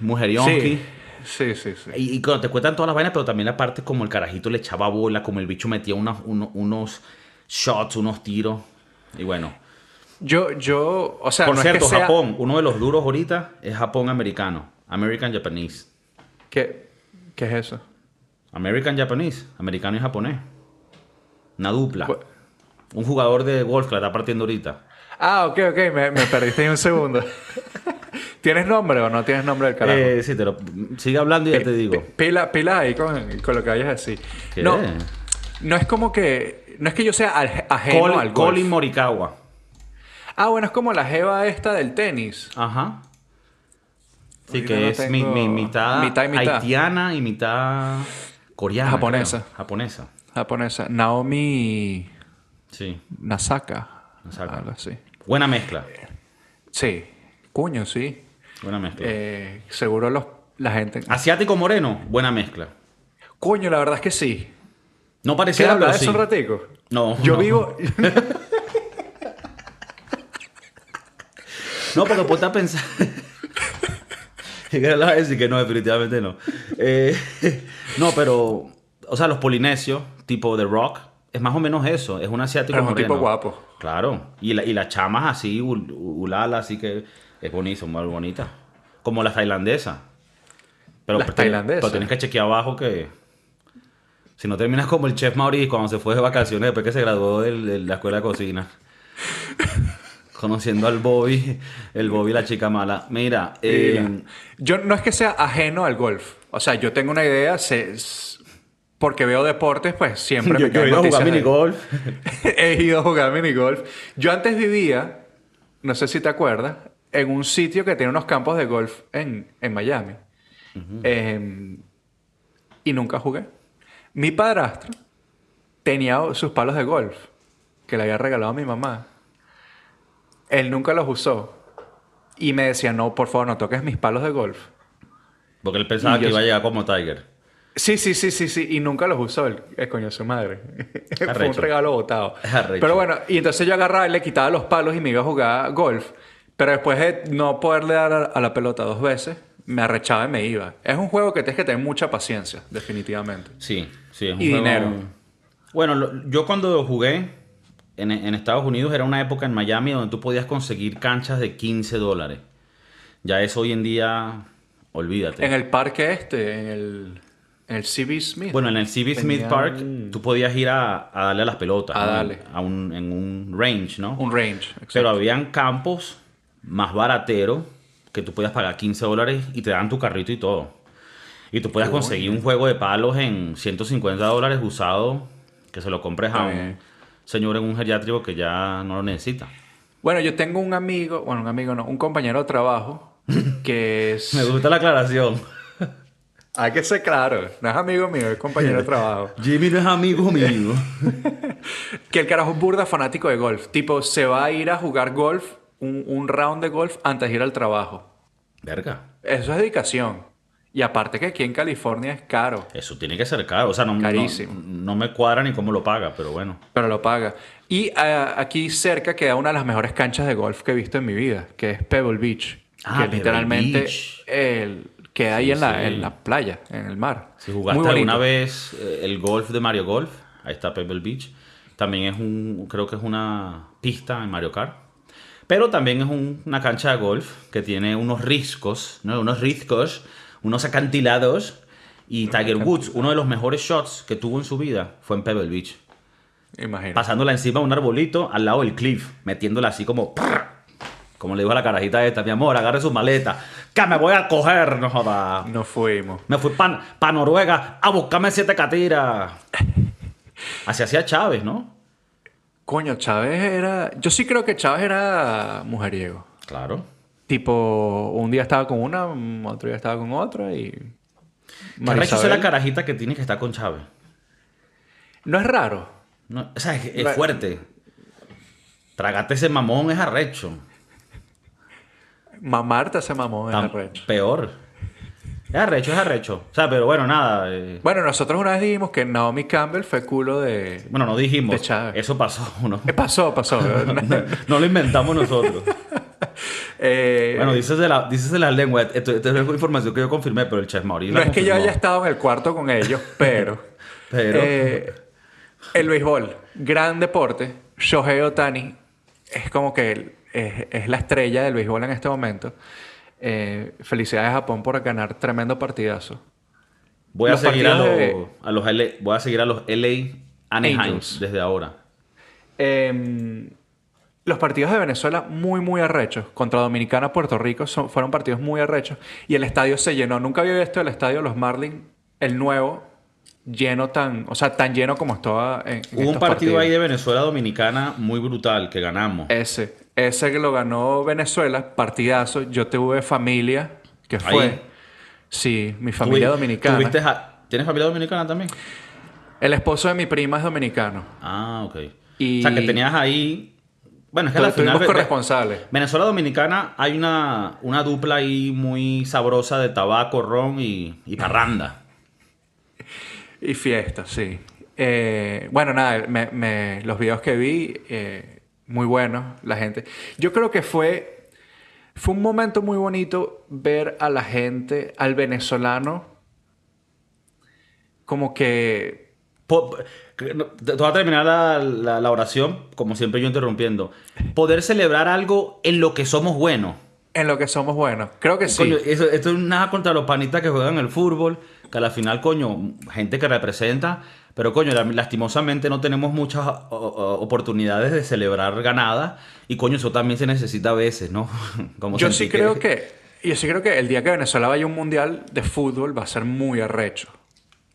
mujerionqui. Sí, sí, sí. sí. Y, y cuando te cuentan todas las vainas, pero también la parte como el carajito le echaba bola, como el bicho metía unos, uno- unos shots, unos tiros. Y bueno. Yo, yo, o sea, Por no cierto, es que sea... Japón, uno de los duros ahorita es Japón americano. American Japanese. ¿Qué, ¿Qué es eso? American Japanese. Americano y japonés. Una dupla. Un jugador de golf que la está partiendo ahorita. Ah, ok, ok, me, me perdiste ahí un segundo. ¿Tienes nombre o no tienes nombre del carajo? Eh, sí, te lo... Sigue hablando y ya te digo. Pi- Pila, pila ahí con, con lo que vayas a decir. ¿Qué? No, no es como que... No es que yo sea aj- ajeno al golf. Colin Morikawa. Ah, bueno, es como la jeva esta del tenis. Ajá. Sí, Ahorita que no es mi, tengo- mi- mitad, mitad y mitad. haitiana y mitad coreana. Japonesa. creo. Japonesa. Japonesa. Naomi Sí. Nasaka. Nasaka. Algo así. Buena mezcla. Sí. Cuño, sí. Buena mezcla. Eh, seguro los, la gente... Asiático moreno, buena mezcla. Coño, la verdad es que sí. No ¿Quieres pareciera, hablar de sí. eso un ratico? No. Yo no. vivo... No, porque ponte a pensar. ¿Qué le vas a decir que no? Definitivamente no. Eh, no, pero. O sea, los polinesios, tipo The Rock, es más o menos eso. Es un asiático Pero es un tipo guapo. Claro. Y, la- y las chamas así, ul- ulala, así que es bonito, muy bonita. Como la tailandesa. Pero, Las pero- tailandesas. pero tienes que chequear abajo que... Si no terminas como el chef Maurice cuando se fue de vacaciones después que se graduó de, la escuela de cocina. Conociendo al Bobby, el Bobby la chica mala. Mira, eh, Mira, yo no es que sea ajeno al golf. O sea, yo tengo una idea, sé- s- porque veo deportes, pues siempre yo, me yo he ido a jugar minigolf. He ido a jugar minigolf. Yo antes vivía, no sé si te acuerdas, en un sitio que tiene unos campos de golf en, en Miami. Eh, y nunca jugué. Mi padrastro tenía sus palos de golf que le había regalado a mi mamá. Él nunca los usó. Y me decía, no, por favor, no toques mis palos de golf. Porque él pensaba que iba a llegar como Tiger. Sí, sí, sí, sí, sí. Y nunca los usó el, el coño de su madre. Fue un regalo botado. Es arrecho. Pero bueno, y entonces yo agarraba y le quitaba los palos y me iba a jugar golf. Pero después de no poderle dar a, la pelota dos veces, me arrechaba y me iba. Es un juego que tienes que tener mucha paciencia, definitivamente. Sí, sí. Es un Y juego- dinero. Bueno, yo cuando jugué en, en Estados Unidos era una época en Miami donde tú podías conseguir canchas de 15 dólares. Ya eso hoy en día, olvídate. En el parque este, en el, en el CB Smith. Bueno, en el CB Smith Park tú podías ir a, a darle a las pelotas. A ¿no? darle. A un, en un range, ¿no? Un range. exacto. Pero habían campos más barateros que tú podías pagar 15 dólares y te dan tu carrito y todo. Y tú podías conseguir un juego de palos en 150 dólares usado que se lo compres a un. Señor en un geriátrico que ya no lo necesita. Bueno, yo tengo un amigo, bueno, un amigo no, un compañero de trabajo que es... Me gusta la aclaración. Hay que ser claro, no es amigo mío, es compañero de trabajo. Jimmy no es amigo mío. Que el carajo es burda fanático de golf. Tipo, se va a ir a jugar golf, un, un round de golf antes de ir al trabajo. Verga. Eso es dedicación. Y aparte que aquí en California es caro, Eso tiene que ser caro. O sea, no, Carísimo. no me cuadra ni cómo lo paga, pero bueno. pero lo paga. Y ah, aquí cerca queda una de las mejores canchas de golf que he visto en mi vida, que es Pebble Beach. Ah, que Pebble literalmente Beach. el- queda ahí Sí, en, la, en la playa, en el mar. Si jugaste alguna vez eh, el golf de Mario Golf, ahí está Pebble Beach. También es un, creo que es una pista en Mario Kart. Pero también es un- una cancha de golf que tiene unos riscos, ¿no? unos riscos, unos acantilados. Y Tiger Woods, uno de los mejores shots que tuvo en su vida fue en Pebble Beach. Imagínate. Pasándola encima de un arbolito al lado del cliff, metiéndola así como... Como le dijo a la carajita esta, mi amor, agarre su maleta, que me voy a coger, no joda. Nos fuimos. Me fui para Noruega a buscarme siete catiras. Así hacía Chávez, ¿no? Coño, Chávez era... Yo sí creo que Chávez era mujeriego. Claro. Tipo, un día estaba con una, otro día estaba con otra y... Qué María arrecho ser la carajita que tiene que estar con Chávez. No es raro. No, o sea, es, es fuerte. Tragate ese mamón es arrecho. Mamarte ese mamón es Tan arrecho. Peor. Es arrecho, es arrecho. O sea, pero bueno, nada. eh, Bueno, nosotros una vez dijimos que Naomi Campbell fue culo de... bueno, no dijimos. De Chávez. Eso pasó, ¿no? Eh, pasó, pasó. no lo inventamos nosotros. Eh, Bueno, dices de la, dices de la lengua. Esto, esto es información que yo confirmé, pero el Chef Mauricio no es que yo confirmó. haya estado en el cuarto con ellos, pero... Pero- eh, el béisbol, gran deporte. Shohei Otani es como que el- es, es la estrella del béisbol en este momento. Eh, felicidades a Japón por ganar tremendo partidazo. Voy a Los seguir a los, partidos de- a los LA, voy a seguir a los LA Anaheim desde ahora. Eh, los partidos de Venezuela muy, muy arrechos. Contra Dominicana, Puerto Rico, son- fueron partidos muy arrechos. Y el estadio se llenó. Nunca había visto el estadio de los Marlins, el nuevo, lleno tan... O sea, tan lleno como estaba en, en Hubo un partido ahí de Venezuela Dominicana muy brutal que ganamos. Ese. Ese que lo ganó Venezuela, partidazo. Yo tuve familia, que fue... Ahí. Sí, mi familia dominicana. tuviste a- ¿Tienes familia dominicana también? El esposo de mi prima es dominicano. Ah, ok. Y- O sea, que tenías ahí... Bueno, es que al final... Corresponsales. Venezuela Dominicana hay una, una dupla ahí muy sabrosa de tabaco, ron y, y parranda. Y fiesta, sí. Eh, bueno, nada, me- me- los videos que vi, eh, muy buenos, la gente. Yo creo que fue, fue un momento muy bonito ver a la gente, al venezolano, como que te voy a terminar la, la- la oración, como siempre yo interrumpiendo. Poder celebrar algo en lo que somos buenos. En lo que somos buenos. Creo que sí. Coño, eso, esto es nada contra los panitas que juegan el fútbol, que a la final, coño, gente que representa, pero coño, la- lastimosamente no tenemos muchas oportunidades de celebrar ganadas y coño, eso también se necesita a veces, ¿no? Como Yo sí creo que, yo sí creo que el día que Venezuela vaya a un mundial de fútbol va a ser muy arrecho,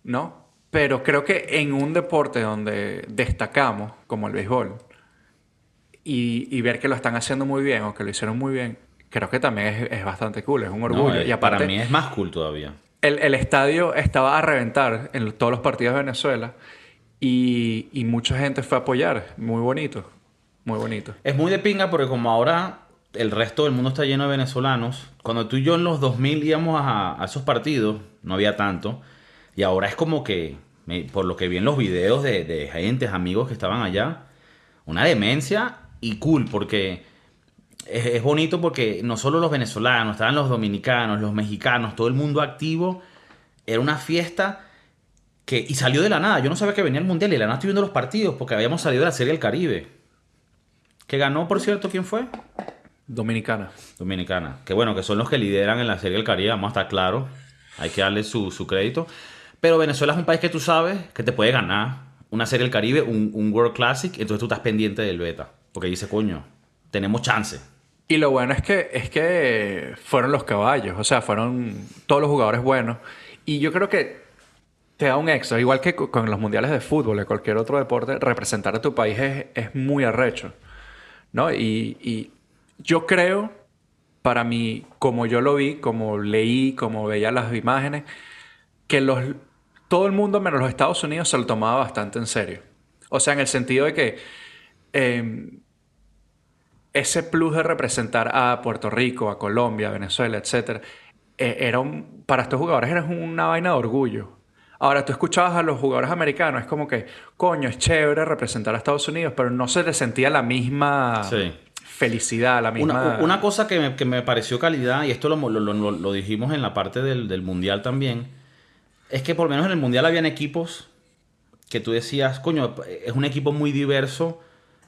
¿no? Pero creo que en un deporte donde destacamos, como el béisbol, y, y ver que lo están haciendo muy bien o que lo hicieron muy bien, creo que también es, es bastante cool, es un orgullo. y aparte, para mí es más cool todavía. el, el estadio estaba a reventar en todos los partidos de Venezuela y, y mucha gente fue a apoyar. Muy bonito, muy bonito. Es muy de pinga porque como ahora el resto del mundo está lleno de venezolanos, cuando tú y yo en los 2000 íbamos a, a esos partidos, no había tanto, y ahora es como que, me- por lo que vi en los videos de, de gentes, amigos que estaban allá, una demencia y cool, porque es, es bonito porque no solo los venezolanos, estaban los dominicanos, los mexicanos, todo el mundo activo, era una fiesta que, y salió de la nada, yo no sabía que venía el Mundial y de la nada estoy viendo los partidos porque habíamos salido de la Serie del Caribe. Que ganó, por cierto, ¿quién fue? Dominicana. Dominicana. Que bueno, que son los que lideran en la Serie del Caribe, vamos a estar claros. Hay que darle su, su crédito. Pero Venezuela es un país que tú sabes que te puede ganar una Serie del Caribe, un, un World Classic, entonces tú estás pendiente del beta. Porque dice, coño, tenemos chance. Y lo bueno es que, es que fueron los caballos, o sea, fueron todos los jugadores buenos. Y yo creo que te da un extra, igual que co- con los mundiales de fútbol, de cualquier otro deporte, representar a tu país es, es muy arrecho. ¿no? Y, y yo creo, para mí, como yo lo vi, como leí, como veía las imágenes, que los, todo el mundo menos los Estados Unidos se lo tomaba bastante en serio. O sea, en el sentido de que eh, ese plus de representar a Puerto Rico, a Colombia, a Venezuela, etc., era un, para estos jugadores era una vaina de orgullo. Ahora, tú escuchabas a los jugadores americanos, es como que, coño, es chévere representar a Estados Unidos, pero no se les sentía la misma Sí. felicidad, la misma... Una, una cosa que me, que me pareció calidad, y esto lo, lo- lo- lo dijimos en la parte del, del Mundial también, es que por lo menos en el Mundial habían equipos que tú decías, coño, es un equipo muy diverso,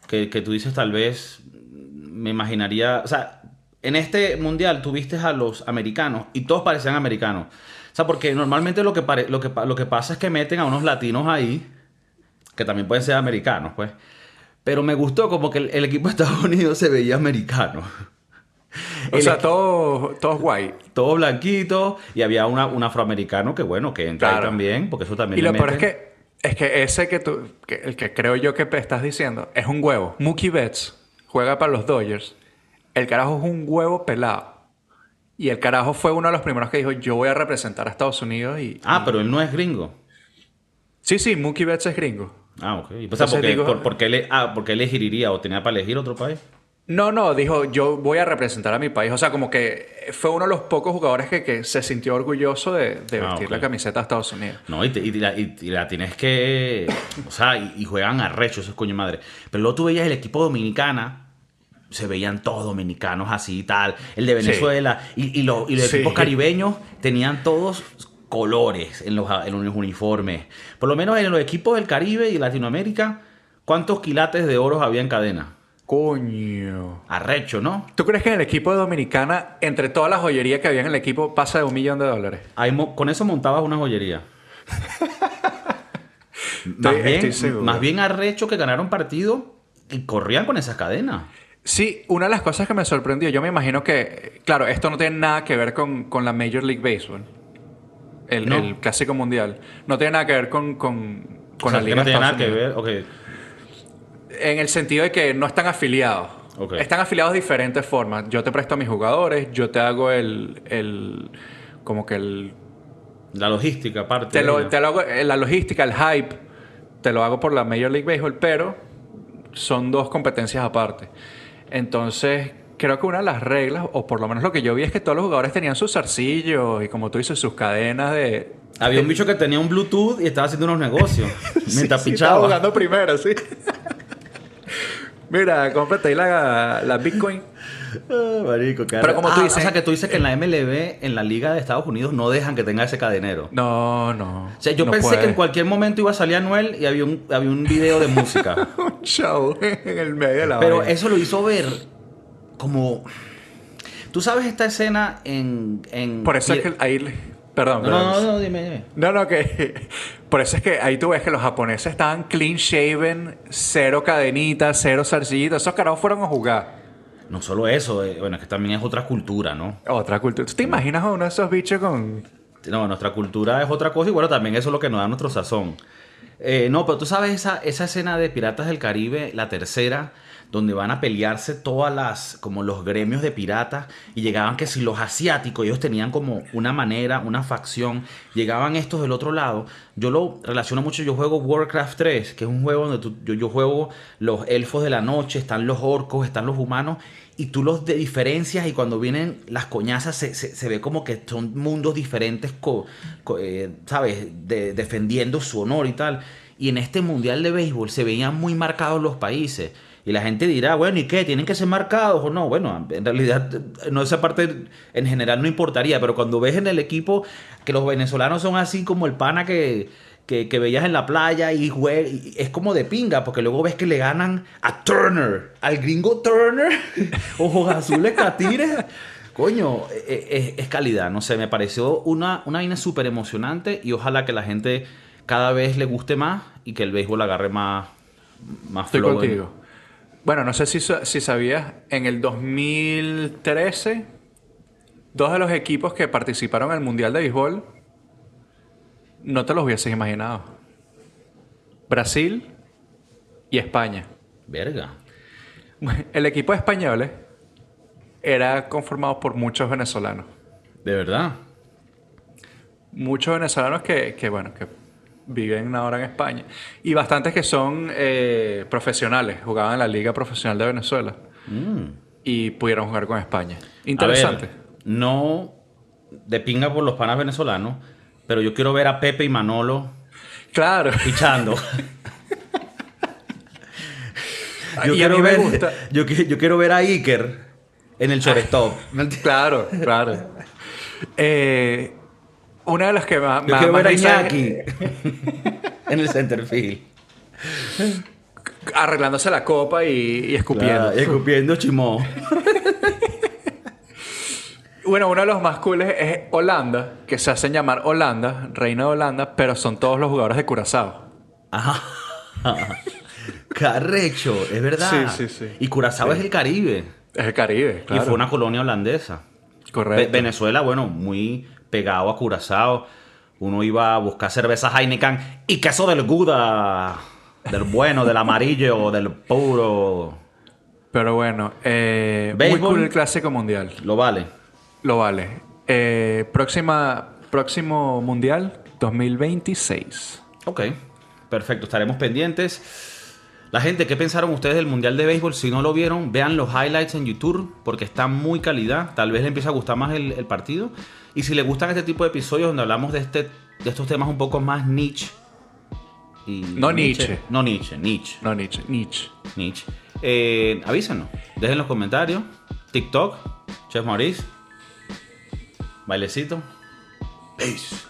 que, que tú dices tal vez, me imaginaría, o sea, en este Mundial tuviste a los americanos y todos parecían americanos. O sea, porque normalmente lo que, lo que, lo que pasa es que meten a unos latinos ahí, que también pueden ser americanos, pues. Pero me gustó como que el, el equipo de Estados Unidos se veía americano. O el sea, equi- todo, todo guay. Todo blanquito y había una, un afroamericano que bueno, que entra ahí también, porque eso también Y lo peor es que, es que ese que tú, que el que creo yo que estás diciendo, es un huevo. Mookie Betts juega para los Dodgers. El carajo es un huevo pelado. Y el carajo fue uno de los primeros que dijo, yo voy a representar a Estados Unidos y... Ah, pero él no es gringo. Sí, sí, Mookie Betts es gringo. Ah, ok. Y pues, Entonces ¿por, qué, digo- por, ah, ¿por qué elegiría o tenía para elegir otro país? No, no, dijo, yo voy a representar a mi país. O sea, como que fue uno de los pocos jugadores que, que se sintió orgulloso de, de Ah, vestir la camiseta de Estados Unidos. No, y, te- y la, y- y la tienes que. O sea, y, juegan arrecho esos coño madre. Pero luego tú veías el equipo dominicana. Se veían todos dominicanos así y tal. El de. Venezuela. Y, y los, y los Sí. equipos caribeños tenían todos colores en los, en los uniformes. Por lo menos en los equipos del Caribe y Latinoamérica, ¿cuántos quilates de oro había en cadena? Coño. Arrecho, ¿no? ¿Tú crees que en el equipo de Dominicana, entre todas las joyerías que había en el equipo, pasa de un millón de dólares? Ahí con eso montabas una joyería. más, Estoy- bien, más bien arrecho que ganaron partido y corrían con esas cadenas. Sí, una de las cosas que me sorprendió, yo me imagino que, claro, esto no tiene nada que ver con, con la Major League Baseball, el, No. el clásico mundial. No tiene nada que ver con, con, con O sea, la Liga no tiene nada que ver. ok. En el sentido de que no están afiliados. Ok. Están afiliados de diferentes formas. Yo te presto a mis jugadores, yo te hago el, el como que el La logística, aparte. Te lo, te lo hago, eh, la logística, el hype, te lo hago por la Major League Baseball, pero son dos competencias aparte. Entonces, creo que una de las reglas, o por lo menos lo que yo vi, es que todos los jugadores tenían sus zarcillos y, como tú dices, sus cadenas de. Había un bicho que tenía un Bluetooth y estaba haciendo unos negocios. mientras Sí, sí, estaba pichaba. jugando primero, sí. Mira, cómprate ahí la, la Bitcoin. Ah, marico, qué Pero como tú Ah, dices- O sea, que tú dices que en la MLB, en la Liga de Estados Unidos, no dejan que tenga ese cadenero. No, no. O sea, yo no pensé puede. que en cualquier momento iba a salir Anuel y había un, había un video de música. Un show en el medio de la Pero vaina. eso lo hizo ver como... ¿Tú sabes esta escena en... en Por eso es que ahí... Perdón, No, no, perdón. no, no, dime, dime. No, no, que... Por eso es que ahí tú ves que los japoneses estaban clean shaven, cero cadenitas, cero zarcillitas. Esos carajos fueron a jugar. No solo eso, eh, bueno, es que también es otra cultura, ¿no? Otra cultura. ¿Tú te imaginas a uno de esos bichos con... No, nuestra cultura es otra cosa y bueno, también eso es lo que nos da nuestro sazón. Eh, no, pero tú sabes esa, esa escena de Piratas del Caribe, la tercera, donde van a pelearse todas las, como los gremios de piratas y llegaban que si los asiáticos, ellos tenían como una manera, una facción, llegaban estos del otro lado. Yo lo relaciono mucho, yo juego Warcraft 3, que es un juego donde tú- yo, yo juego los elfos de la noche, están los orcos, están los humanos y tú los de diferencias y cuando vienen las coñazas se, se- ve como que son mundos diferentes, co- co- eh, ¿sabes? De- defendiendo su honor y tal. Y en este mundial de béisbol se veían muy marcados los países. Y la gente dirá, bueno, ¿y qué? ¿Tienen que ser marcados o no? Bueno, en realidad no esa parte en general no importaría, pero cuando ves en el equipo que los venezolanos son así como el pana que, que, que veías en la playa y, es como de pinga, porque luego ves que le ganan a Turner, al gringo Turner, ojos azules catires. Coño, eh, eh, es, calidad, no sé, me pareció una, una vaina súper emocionante y ojalá que la gente cada vez le guste más y que el béisbol agarre más, más Estoy flow en-. Bueno, no sé si, si sabías, en el 2013, dos de los equipos que participaron en el Mundial de Béisbol, no te los hubieses imaginado. Brasil y España. Verga. El equipo de españoles era conformado por muchos venezolanos. De verdad. Muchos venezolanos que, que, bueno, que viven ahora en España. Y bastantes que son eh, profesionales, jugaban en la Liga Profesional de Venezuela. Y pudieron jugar con España. Interesante. Ver, no de pinga por los panas venezolanos, pero yo quiero ver a Pepe y Manolo Claro. pichando. yo, Y a quiero mí me ver, gusta. yo, yo quiero ver a Iker en el shortstop. Claro, claro. Eh, una de las que más, Yo más- quiero más ver a Iñaki en el centerfield. arreglándose la copa y, y escupiendo. Claro, escupiendo chimó. Bueno, uno de los más cooles es Holanda, que se hacen llamar Holanda, reina de Holanda, pero son todos los jugadores de Curazao. Ajá. Carrecho, es verdad. Sí, sí, sí. Y Curazao es el Caribe. Es el Caribe, claro. Y fue una colonia holandesa. Correcto. Ve- Venezuela, bueno, muy pegado a Curazao. Uno iba a buscar cerveza Heineken y queso del Gouda. Del bueno, del amarillo, del puro. Pero bueno, eh, muy cool el Clásico Mundial. Lo vale. Lo vale. Eh, próxima, próximo Mundial, 2026. Ok, perfecto, estaremos pendientes. La gente, ¿qué pensaron ustedes del Mundial de Béisbol? Si no lo vieron, vean los highlights en YouTube porque está muy calidad. Tal vez les empiece a gustar más el, el partido. Y si les gustan este tipo de episodios donde hablamos de, este, de estos temas un poco más niche. Y No Nietzsche. No niche, niche. No, Nietzsche. Nietzsche. niche. Eh, avísenos, dejen los comentarios. TikTok, Chef Maurice. Bailecito. Peace.